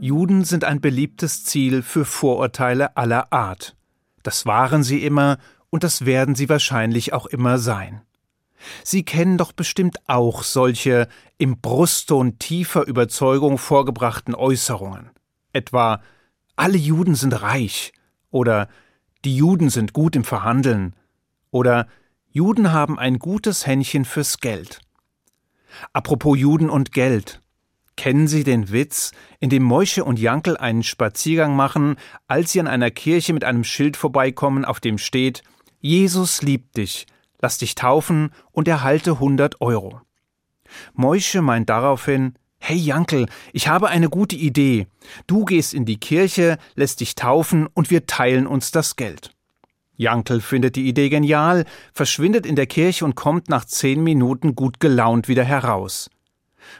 Juden sind ein beliebtes Ziel für Vorurteile aller Art. Das waren sie immer und das werden sie wahrscheinlich auch immer sein. Sie kennen doch bestimmt auch solche im Brustton tiefer Überzeugung vorgebrachten Äußerungen. Etwa alle Juden sind reich oder die Juden sind gut im Verhandeln oder Juden haben ein gutes Händchen fürs Geld. Apropos Juden und Geld. Kennen Sie den Witz, in dem Moische und Jankel einen Spaziergang machen, als sie an einer Kirche mit einem Schild vorbeikommen, auf dem steht Jesus liebt dich, lass dich taufen und erhalte 100 Euro. Moische meint daraufhin, Hey Jankel, ich habe eine gute Idee. Du gehst in die Kirche, lässt dich taufen und wir teilen uns das Geld. Jankel findet die Idee genial, verschwindet in der Kirche und kommt nach zehn Minuten gut gelaunt wieder heraus.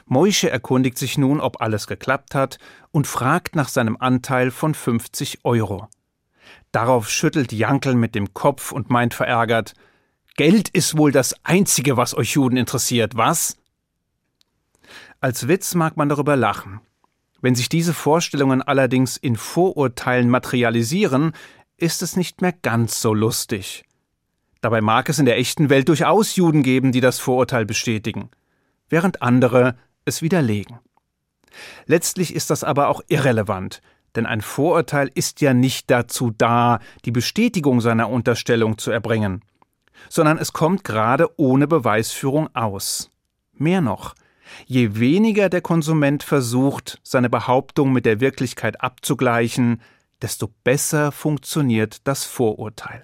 Moische erkundigt sich nun, ob alles geklappt hat und fragt nach seinem Anteil von 50 Euro. Darauf schüttelt Jankel mit dem Kopf und meint verärgert, Geld ist wohl das Einzige, was euch Juden interessiert, was? Als Witz mag man darüber lachen. Wenn sich diese Vorstellungen allerdings in Vorurteilen materialisieren, ist es nicht mehr ganz so lustig. Dabei mag es in der echten Welt durchaus Juden geben, die das Vorurteil bestätigen, während andere es widerlegen. Letztlich ist das aber auch irrelevant, denn ein Vorurteil ist ja nicht dazu da, die Bestätigung seiner Unterstellung zu erbringen, sondern es kommt gerade ohne Beweisführung aus. Mehr noch, je weniger der Konsument versucht, seine Behauptung mit der Wirklichkeit abzugleichen, desto besser funktioniert das Vorurteil.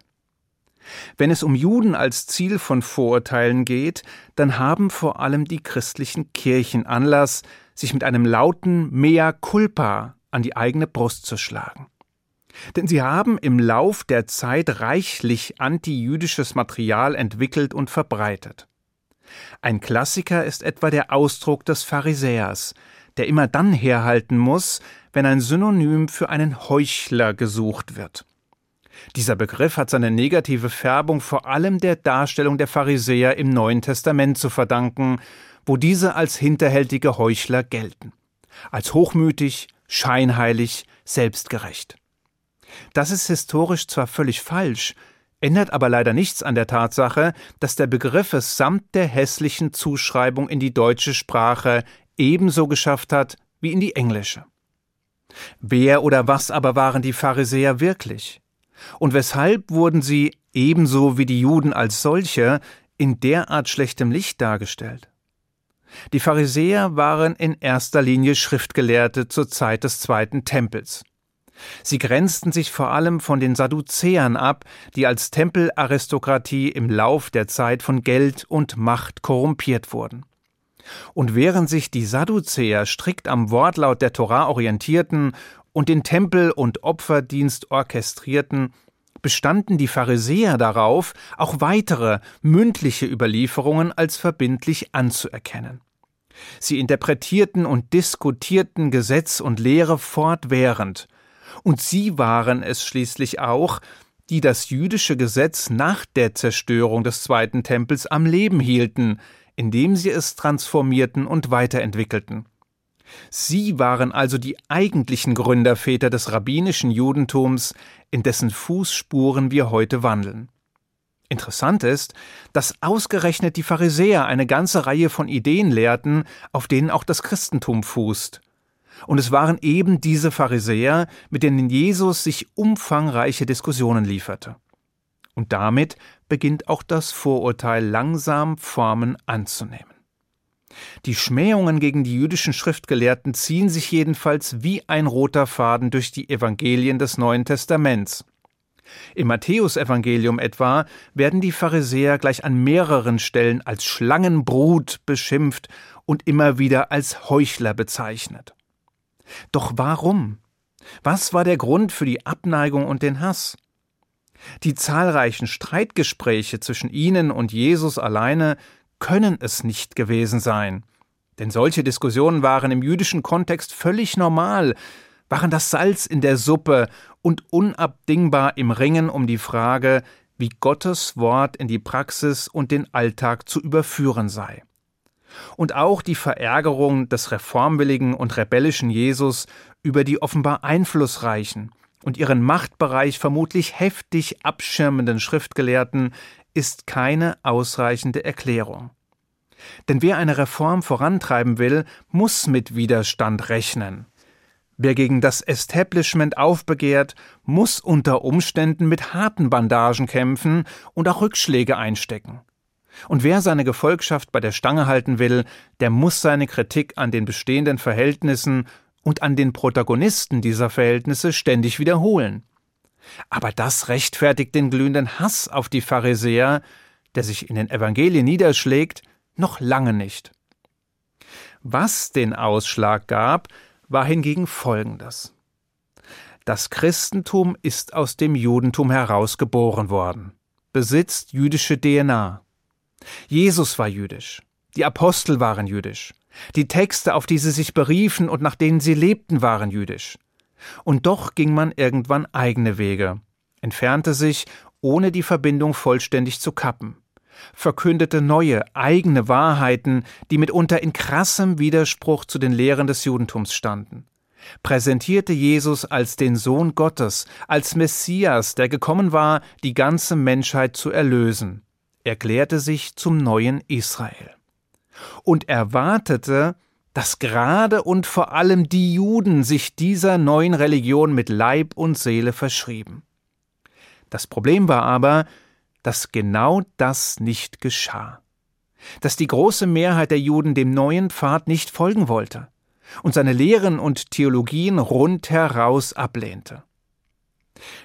Wenn es um Juden als Ziel von Vorurteilen geht, dann haben vor allem die christlichen Kirchen Anlass, sich mit einem lauten Mea culpa an die eigene Brust zu schlagen. Denn sie haben im Lauf der Zeit reichlich antijüdisches Material entwickelt und verbreitet. Ein Klassiker ist etwa der Ausdruck des Pharisäers, der immer dann herhalten muss, wenn ein Synonym für einen Heuchler gesucht wird. Dieser Begriff hat seine negative Färbung vor allem der Darstellung der Pharisäer im Neuen Testament zu verdanken, wo diese als hinterhältige Heuchler gelten, als hochmütig, scheinheilig, selbstgerecht. Das ist historisch zwar völlig falsch, ändert aber leider nichts an der Tatsache, dass der Begriff es samt der hässlichen Zuschreibung in die deutsche Sprache ebenso geschafft hat wie in die englische. Wer oder was aber waren die Pharisäer wirklich? Und weshalb wurden sie, ebenso wie die Juden als solche, in derart schlechtem Licht dargestellt? Die Pharisäer waren in erster Linie Schriftgelehrte zur Zeit des zweiten Tempels. Sie grenzten sich vor allem von den Sadduzäern ab, die als Tempelaristokratie im Lauf der Zeit von Geld und Macht korrumpiert wurden. Und während sich die Sadduzäer strikt am Wortlaut der Torah orientierten und den Tempel- und Opferdienst orchestrierten, bestanden die Pharisäer darauf, auch weitere mündliche Überlieferungen als verbindlich anzuerkennen. Sie interpretierten und diskutierten Gesetz und Lehre fortwährend, und sie waren es schließlich auch, die das jüdische Gesetz nach der Zerstörung des zweiten Tempels am Leben hielten, indem sie es transformierten und weiterentwickelten. Sie waren also die eigentlichen Gründerväter des rabbinischen Judentums, in dessen Fußspuren wir heute wandeln. Interessant ist, dass ausgerechnet die Pharisäer eine ganze Reihe von Ideen lehrten, auf denen auch das Christentum fußt. Und es waren eben diese Pharisäer, mit denen Jesus sich umfangreiche Diskussionen lieferte. Und damit beginnt auch das Vorurteil langsam Formen anzunehmen. Die Schmähungen gegen die jüdischen Schriftgelehrten ziehen sich jedenfalls wie ein roter Faden durch die Evangelien des Neuen Testaments. Im Matthäusevangelium etwa werden die Pharisäer gleich an mehreren Stellen als Schlangenbrut beschimpft und immer wieder als Heuchler bezeichnet. Doch warum? Was war der Grund für die Abneigung und den Hass? Die zahlreichen Streitgespräche zwischen ihnen und Jesus alleine können es nicht gewesen sein. Denn solche Diskussionen waren im jüdischen Kontext völlig normal, waren das Salz in der Suppe und unabdingbar im Ringen um die Frage, wie Gottes Wort in die Praxis und den Alltag zu überführen sei. Und auch die Verärgerung des reformwilligen und rebellischen Jesus über die offenbar einflussreichen und ihren Machtbereich vermutlich heftig abschirmenden Schriftgelehrten ist keine ausreichende Erklärung. Denn wer eine Reform vorantreiben will, muss mit Widerstand rechnen. Wer gegen das Establishment aufbegehrt, muss unter Umständen mit harten Bandagen kämpfen und auch Rückschläge einstecken. Und wer seine Gefolgschaft bei der Stange halten will, der muss seine Kritik an den bestehenden Verhältnissen und an den Protagonisten dieser Verhältnisse ständig wiederholen. Aber das rechtfertigt den glühenden Hass auf die Pharisäer, der sich in den Evangelien niederschlägt, noch lange nicht. Was den Ausschlag gab, war hingegen Folgendes. Das Christentum ist aus dem Judentum herausgeboren worden, besitzt jüdische DNA. Jesus war jüdisch, die Apostel waren jüdisch, die Texte, auf die sie sich beriefen und nach denen sie lebten, waren jüdisch. Und doch ging man irgendwann eigene Wege, entfernte sich, ohne die Verbindung vollständig zu kappen verkündete neue, eigene Wahrheiten, die mitunter in krassem Widerspruch zu den Lehren des Judentums standen, präsentierte Jesus als den Sohn Gottes, als Messias, der gekommen war, die ganze Menschheit zu erlösen, erklärte sich zum neuen Israel. Und erwartete, dass gerade und vor allem die Juden sich dieser neuen Religion mit Leib und Seele verschrieben. Das Problem war aber, dass genau das nicht geschah. Dass die große Mehrheit der Juden dem neuen Pfad nicht folgen wollte und seine Lehren und Theologien rundheraus ablehnte.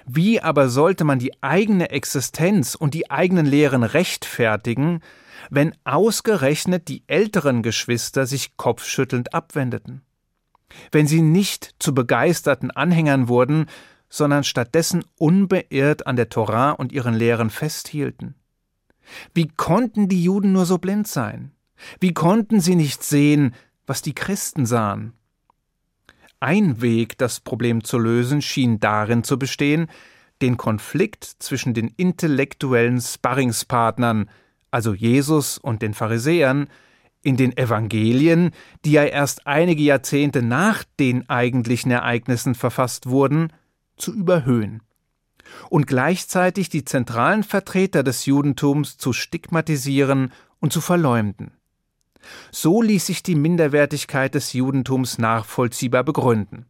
Wie aber sollte man die eigene Existenz und die eigenen Lehren rechtfertigen, wenn ausgerechnet die älteren Geschwister sich kopfschüttelnd abwendeten? Wenn sie nicht zu begeisterten Anhängern wurden, sondern stattdessen unbeirrt an der Torah und ihren Lehren festhielten. Wie konnten die Juden nur so blind sein? Wie konnten sie nicht sehen, was die Christen sahen? Ein Weg, das Problem zu lösen, schien darin zu bestehen, den Konflikt zwischen den intellektuellen Sparringspartnern, also Jesus und den Pharisäern, in den Evangelien, die ja erst einige Jahrzehnte nach den eigentlichen Ereignissen verfasst wurden, zu überhöhen und gleichzeitig die zentralen Vertreter des Judentums zu stigmatisieren und zu verleumden. So ließ sich die Minderwertigkeit des Judentums nachvollziehbar begründen.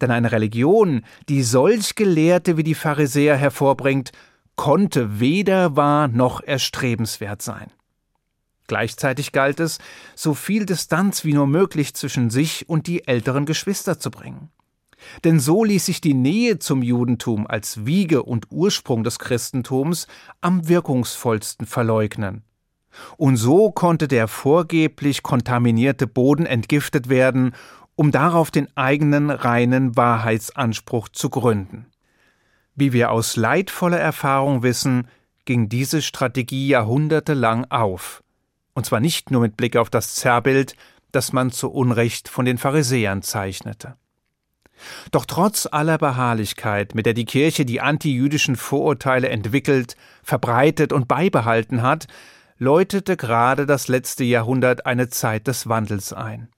Denn eine Religion, die solch Gelehrte wie die Pharisäer hervorbringt, konnte weder wahr noch erstrebenswert sein. Gleichzeitig galt es, so viel Distanz wie nur möglich zwischen sich und die älteren Geschwister zu bringen. Denn so ließ sich die Nähe zum Judentum als Wiege und Ursprung des Christentums am wirkungsvollsten verleugnen. Und so konnte der vorgeblich kontaminierte Boden entgiftet werden, um darauf den eigenen reinen Wahrheitsanspruch zu gründen. Wie wir aus leidvoller Erfahrung wissen, ging diese Strategie jahrhundertelang auf. Und zwar nicht nur mit Blick auf das Zerrbild, das man zu Unrecht von den Pharisäern zeichnete. Doch trotz aller Beharrlichkeit, mit der die Kirche die antijüdischen Vorurteile entwickelt, verbreitet und beibehalten hat, läutete gerade das letzte Jahrhundert eine Zeit des Wandels ein.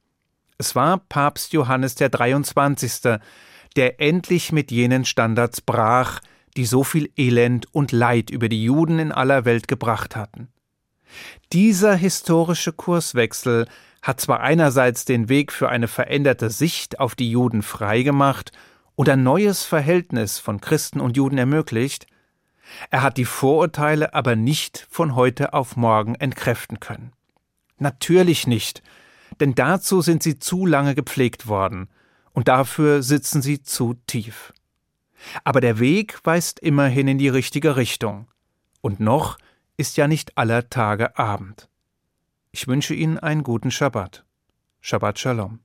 Es war Papst Johannes der 23., der endlich mit jenen Standards brach, die so viel Elend und Leid über die Juden in aller Welt gebracht hatten. Dieser historische Kurswechsel hat zwar einerseits den Weg für eine veränderte Sicht auf die Juden freigemacht und ein neues Verhältnis von Christen und Juden ermöglicht, er hat die Vorurteile aber nicht von heute auf morgen entkräften können. Natürlich nicht, denn dazu sind sie zu lange gepflegt worden, und dafür sitzen sie zu tief. Aber der Weg weist immerhin in die richtige Richtung, und noch ist ja nicht aller Tage Abend. Ich wünsche Ihnen einen guten Schabbat. Shabbat Shalom.